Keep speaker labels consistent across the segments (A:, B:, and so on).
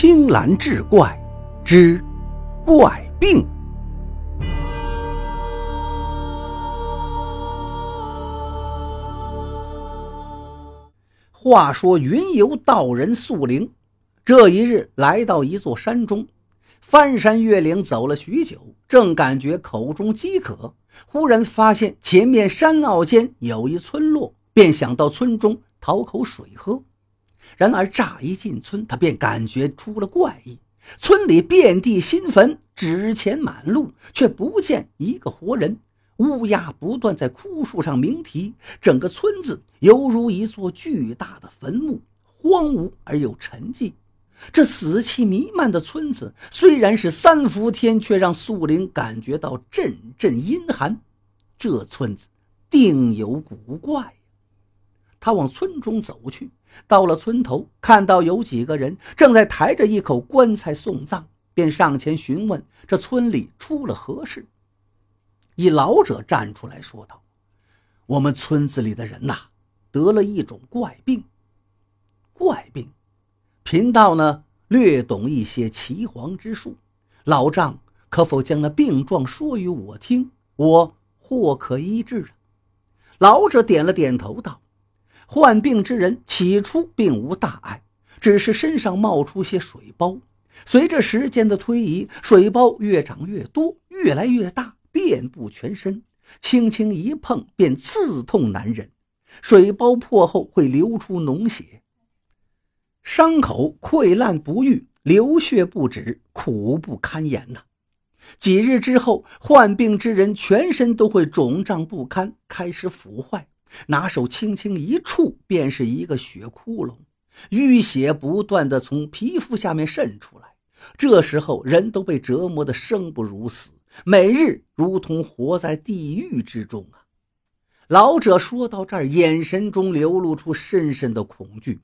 A: 青蓝志怪之怪病。话说云游道人素灵，这一日来到一座山中，翻山越岭走了许久，正感觉口中饥渴，忽然发现前面山坳间有一村落，便想到村中讨口水喝。然而乍一进村，他便感觉出了怪异。村里遍地新坟，纸钱满路，却不见一个活人。乌鸦不断在枯树上鸣啼，整个村子犹如一座巨大的坟墓，荒芜而又沉寂。这死气弥漫的村子虽然是三伏天，却让素林感觉到阵阵阴寒。这村子定有古怪。他往村中走去，到了村头，看到有几个人正在抬着一口棺材送葬，便上前询问这村里出了何事。一老者站出来说道：“我们村子里的人呐，得了一种怪病。怪病，贫道呢略懂一些岐黄之术，老丈可否将那病状说与我听？我或可医治。”老者点了点头，道。患病之人起初并无大碍，只是身上冒出些水包。随着时间的推移，水包越长越多，越来越大，遍布全身，轻轻一碰便刺痛难忍。水包破后会流出脓血，伤口溃烂不愈，流血不止，苦不堪言呐。几日之后，患病之人全身都会肿胀不堪，开始腐坏。拿手轻轻一触，便是一个血窟窿，淤血不断的从皮肤下面渗出来。这时候，人都被折磨得生不如死，每日如同活在地狱之中啊！老者说到这儿，眼神中流露出深深的恐惧。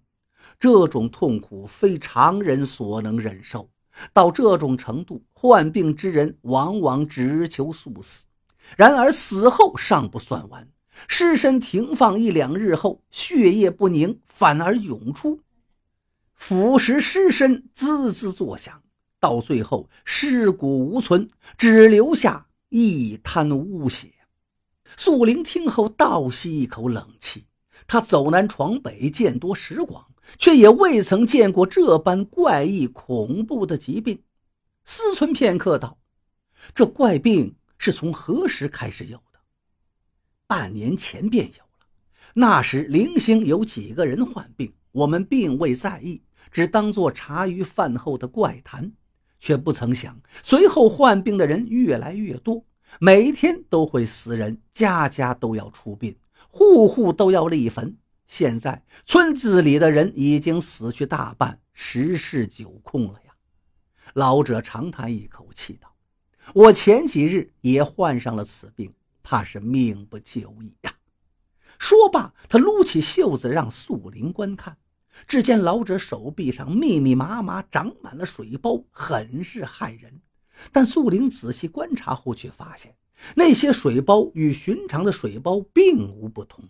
A: 这种痛苦非常人所能忍受，到这种程度，患病之人往往只求速死。然而死后尚不算完。尸身停放一两日后，血液不凝，反而涌出，腐蚀尸身滋滋作响，到最后尸骨无存，只留下一滩污血。素灵听后倒吸一口冷气，他走南闯北，见多识广，却也未曾见过这般怪异恐怖的疾病。思忖片刻，道：“这怪病是从何时开始有？”半年前便有了，那时零星有几个人患病，我们并未在意，只当作茶余饭后的怪谈，却不曾想，随后患病的人越来越多，每天都会死人，家家都要出殡，户户都要立坟。现在村子里的人已经死去大半，十室九空了呀！老者长叹一口气道：“我前几日也患上了此病。”怕是命不久矣呀！说罢，他撸起袖子让素灵观看。只见老者手臂上密密麻麻长满了水包，很是骇人。但素灵仔细观察后，却发现那些水包与寻常的水包并无不同。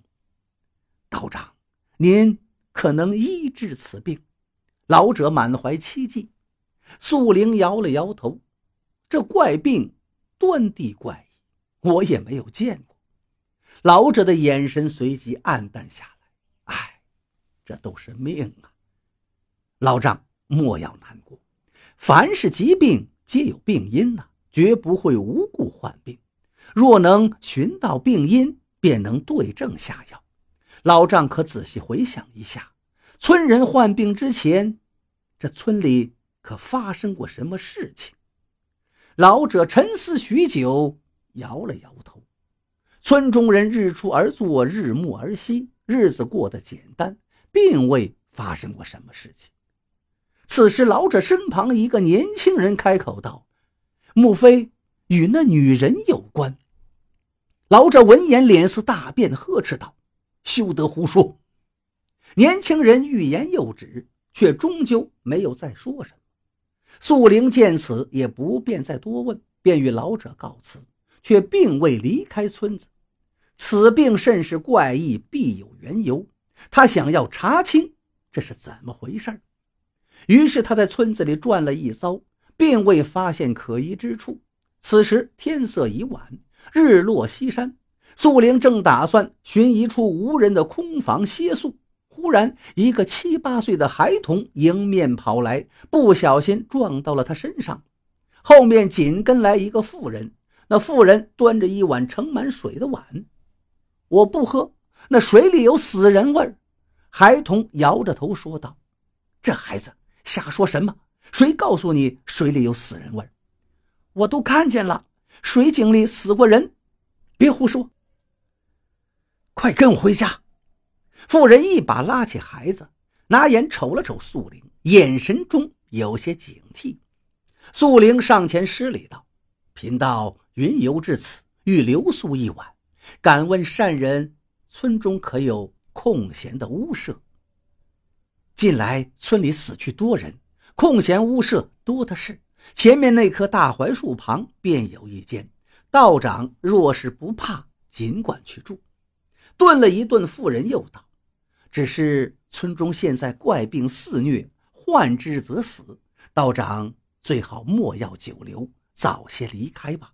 A: 道长，您可能医治此病？老者满怀期冀。素灵摇了摇头：“这怪病端地怪。”我也没有见过。老者的眼神随即暗淡下来。唉，这都是命啊！老丈莫要难过，凡是疾病皆有病因呐，绝不会无故患病。若能寻到病因，便能对症下药。老丈可仔细回想一下，村人患病之前，这村里可发生过什么事情？老者沉思许久。摇了摇头，村中人日出而作，日暮而息，日子过得简单，并未发生过什么事情。此时，老者身旁一个年轻人开口道：“莫非与那女人有关？”老者闻言，脸色大变，呵斥道：“休得胡说！”年轻人欲言又止，却终究没有再说什么。素玲见此，也不便再多问，便与老者告辞。却并未离开村子，此病甚是怪异，必有缘由。他想要查清这是怎么回事于是他在村子里转了一遭，并未发现可疑之处。此时天色已晚，日落西山。素玲正打算寻一处无人的空房歇宿，忽然一个七八岁的孩童迎面跑来，不小心撞到了他身上。后面紧跟来一个妇人，那妇人端着一碗盛满水的碗，我不喝，那水里有死人味儿。孩童摇着头说道：“这孩子。”瞎说什么？谁告诉你水里有死人味我都看见了，水井里死过人。别胡说！快跟我回家！妇人一把拉起孩子，拿眼瞅了瞅素玲，眼神中有些警惕。素玲上前施礼道：“贫道云游至此，欲留宿一晚，敢问善人，村中可有空闲的屋舍？”近来村里死去多人，空闲屋舍多的是。前面那棵大槐树旁便有一间，道长若是不怕，尽管去住。顿了一顿，妇人又道：“只是村中现在怪病肆虐，患之则死，道长最好莫要久留，早些离开吧。”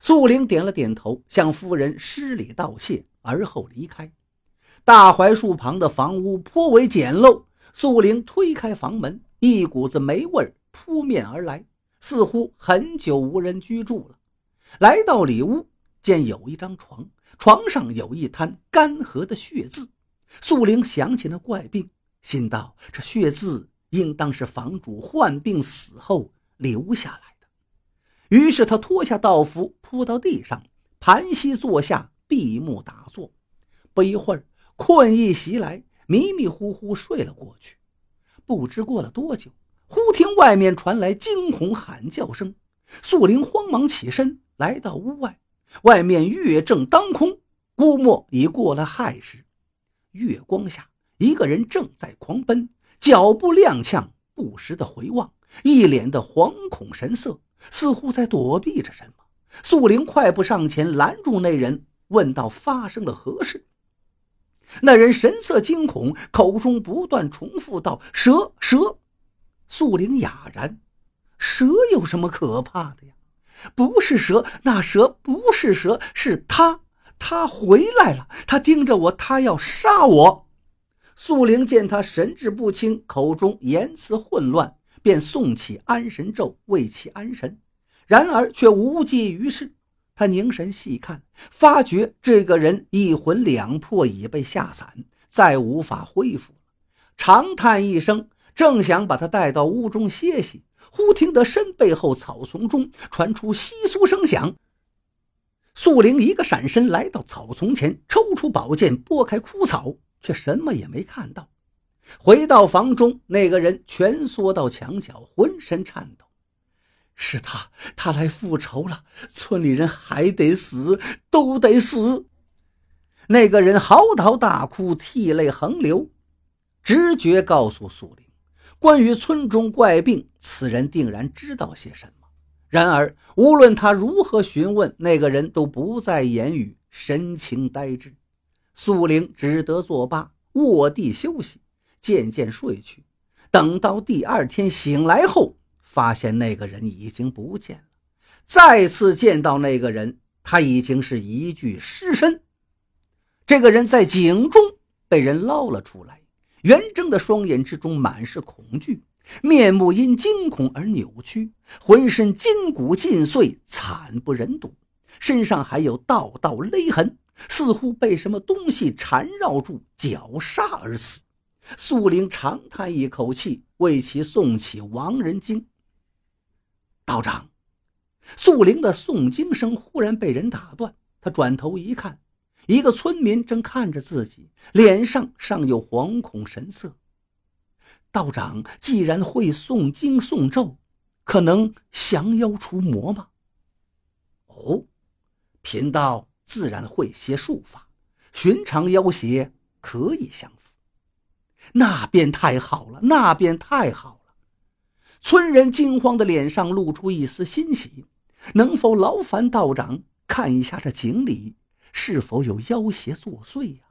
A: 素玲点了点头，向夫人施礼道谢，而后离开。大槐树旁的房屋颇为简陋。素玲推开房门，一股子霉味扑面而来，似乎很久无人居住了。来到里屋，见有一张床，床上有一滩干涸的血渍。素玲想起那怪病，心道：这血渍应当是房主患病死后留下来。于是他脱下道服，扑到地上，盘膝坐下，闭目打坐。不一会儿，困意袭来。迷迷糊糊睡了过去，不知过了多久，忽听外面传来惊恐喊叫声。素玲慌忙起身，来到屋外。外面月正当空，估摸已过了亥时。月光下，一个人正在狂奔，脚步踉跄，不时的回望，一脸的惶恐神色，似乎在躲避着什么。素玲快步上前拦住那人，问道：“发生了何事？”那人神色惊恐，口中不断重复道：“蛇，蛇！”素玲哑然：“蛇有什么可怕的呀？不是蛇，那蛇不是蛇，是他，他回来了。他盯着我，他要杀我。”素玲见他神志不清，口中言辞混乱，便诵起安神咒，为其安神，然而却无济于事。他凝神细看，发觉这个人一魂两魄已被吓散，再无法恢复长叹一声，正想把他带到屋中歇息，忽听得身背后草丛中传出窸窣声响。素玲一个闪身来到草丛前，抽出宝剑拨开枯草，却什么也没看到。回到房中，那个人蜷缩到墙角，浑身颤抖。是他，他来复仇了。村里人还得死，都得死。那个人嚎啕大哭，涕泪横流。直觉告诉素玲，关于村中怪病，此人定然知道些什么。然而，无论他如何询问，那个人都不再言语，神情呆滞。素玲只得作罢，卧地休息，渐渐睡去。等到第二天醒来后，发现那个人已经不见了，再次见到那个人，他已经是一具尸身。这个人在井中被人捞了出来，圆睁的双眼之中满是恐惧，面目因惊恐而扭曲，浑身筋骨尽碎，惨不忍睹，身上还有道道勒痕，似乎被什么东西缠绕住绞杀而死。素玲长叹一口气，为其诵起亡人经。道长，素玲的诵经声忽然被人打断。他转头一看，一个村民正看着自己，脸上尚有惶恐神色。道长既然会诵经诵咒，可能降妖除魔吗？哦，贫道自然会些术法，寻常妖邪可以降。那便太好了，那便太好了。村人惊慌的脸上露出一丝欣喜，能否劳烦道长看一下这井里是否有妖邪作祟呀？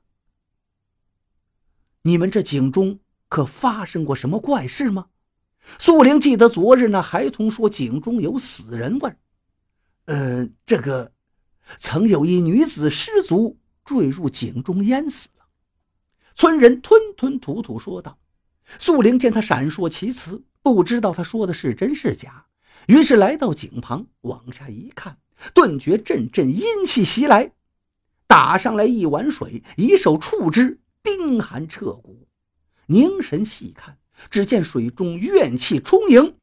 A: 你们这井中可发生过什么怪事吗？素玲记得昨日那孩童说井中有死人味。呃，这个曾有一女子失足坠入井中淹死。村人吞吞吐吐说道。素玲见他闪烁其词，不知道他说的是真是假，于是来到井旁往下一看，顿觉阵阵阴气袭来，打上来一碗水，以手触之，冰寒彻骨。凝神细看，只见水中怨气充盈，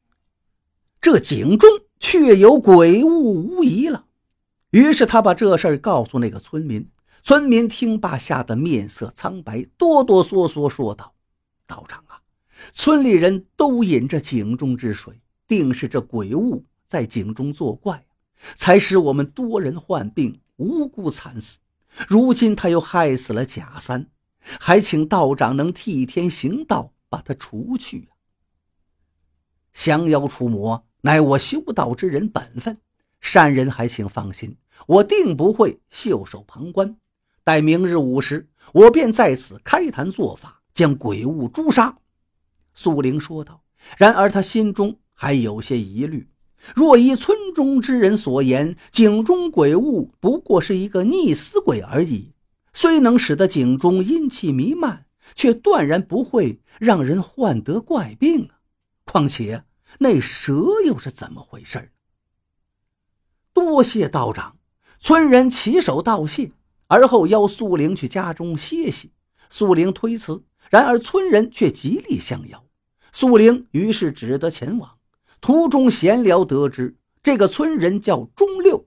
A: 这井中确有鬼物无疑了。于是他把这事告诉那个村民，村民听罢，吓得面色苍白，哆哆嗦嗦说道：“道长啊，村里人都饮这井中之水，定是这鬼物在井中作怪，才使我们多人患病，无辜惨死。如今他又害死了贾三。”还请道长能替天行道，把他除去啊！降妖除魔乃我修道之人本分，善人还请放心，我定不会袖手旁观。待明日午时，我便在此开坛做法，将鬼物诛杀。”素玲说道。然而他心中还有些疑虑：若依村中之人所言，井中鬼物不过是一个溺死鬼而已。虽能使得井中阴气弥漫，却断然不会让人患得怪病啊！况且那蛇又是怎么回事？多谢道长，村人起手道谢，而后邀素玲去家中歇息。素玲推辞，然而村人却极力相邀。素玲于是只得前往。途中闲聊，得知这个村人叫钟六，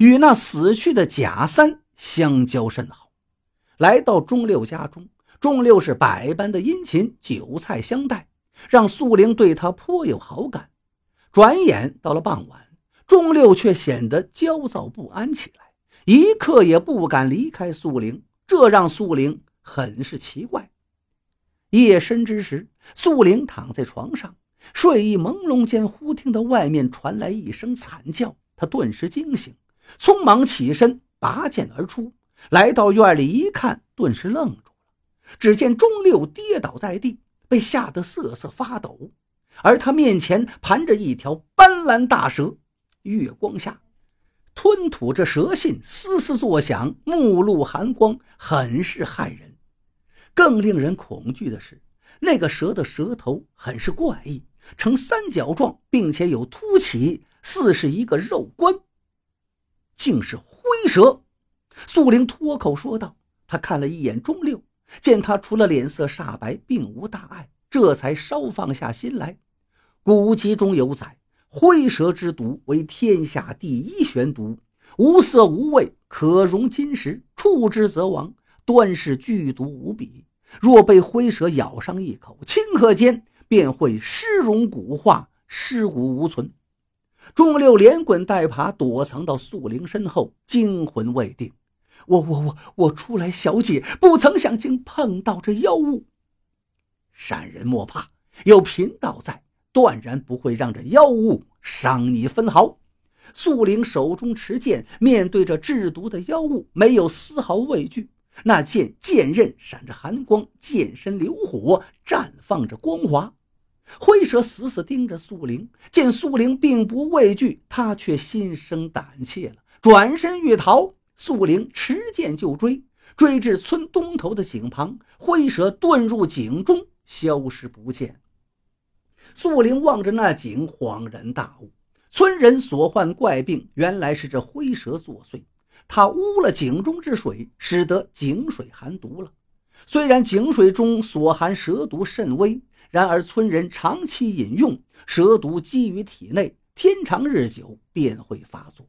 A: 与那死去的贾三相交甚好。来到钟六家中，钟六是百般的殷勤，酒菜相待，让素玲对他颇有好感。转眼到了傍晚，钟六却显得焦躁不安起来，一刻也不敢离开素玲，这让素玲很是奇怪。夜深之时，素玲躺在床上，睡意朦胧间，忽听到外面传来一声惨叫，她顿时惊醒，匆忙起身，拔剑而出。来到院里一看，顿时愣住了。只见钟六跌倒在地，被吓得瑟瑟发抖，而他面前盘着一条斑斓大蛇，月光下吞吐着蛇信，嘶嘶作响，目露寒光，很是骇人。更令人恐惧的是，那个蛇的蛇头很是怪异，呈三角状，并且有凸起，似是一个肉冠，竟是灰蛇。素玲脱口说道：“他看了一眼钟六，见他除了脸色煞白，并无大碍，这才稍放下心来。古籍中有载，灰蛇之毒为天下第一玄毒，无色无味，可溶金石，触之则亡，端是剧毒无比。若被灰蛇咬上一口，顷刻间便会尸融骨化，尸骨无存。”众六连滚带爬，躲藏到素灵身后，惊魂未定。我我我我出来小解，不曾想竟碰到这妖物。善人莫怕，有贫道在，断然不会让这妖物伤你分毫。素玲手中持剑，面对着制毒的妖物，没有丝毫畏惧。那剑剑刃闪着寒光，剑身流火，绽放着光华。灰蛇死死盯着素玲，见素玲并不畏惧，他却心生胆怯了，转身欲逃。素玲持剑就追，追至村东头的井旁，灰蛇遁入井中，消失不见。素玲望着那井，恍然大悟：村人所患怪病，原来是这灰蛇作祟。他污了井中之水，使得井水含毒了。虽然井水中所含蛇毒甚微，然而村人长期饮用，蛇毒积于体内，天长日久便会发作。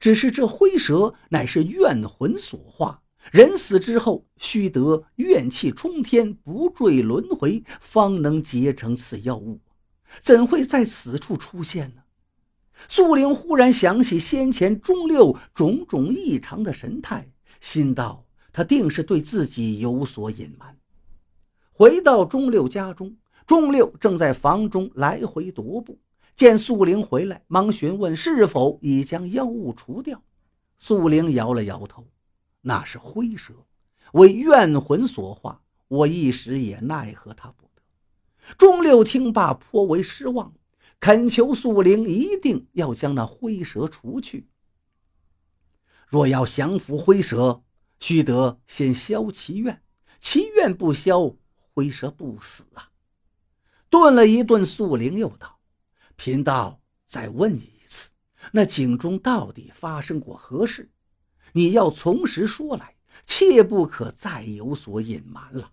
A: 只是这灰蛇乃是怨魂所化，人死之后须得怨气冲天，不坠轮回，方能结成此妖物，怎会在此处出现呢？素玲忽然想起先前钟六种种异常的神态，心道他定是对自己有所隐瞒。回到钟六家中，钟六正在房中来回踱步。见素玲回来，忙询问是否已将妖物除掉。素玲摇了摇头：“那是灰蛇，为怨魂所化，我一时也奈何他不。”钟六听罢颇为失望，恳求素灵一定要将那灰蛇除去。若要降服灰蛇，须得先消其怨，其怨不消，灰蛇不死啊！顿了一顿，素灵又道：“贫道再问你一次，那井中到底发生过何事？你要从实说来，切不可再有所隐瞒了。”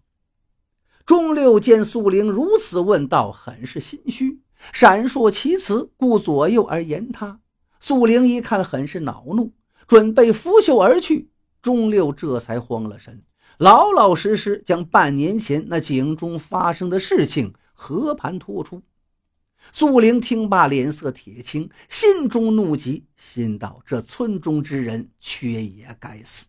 A: 钟六见素灵如此问道，很是心虚，闪烁其词，顾左右而言他。素灵一看，很是恼怒，准备拂袖而去。钟六这才慌了神，老老实实将半年前那井中发生的事情和盘托出。素灵听罢，脸色铁青，心中怒极，心道：这村中之人，缺也该死。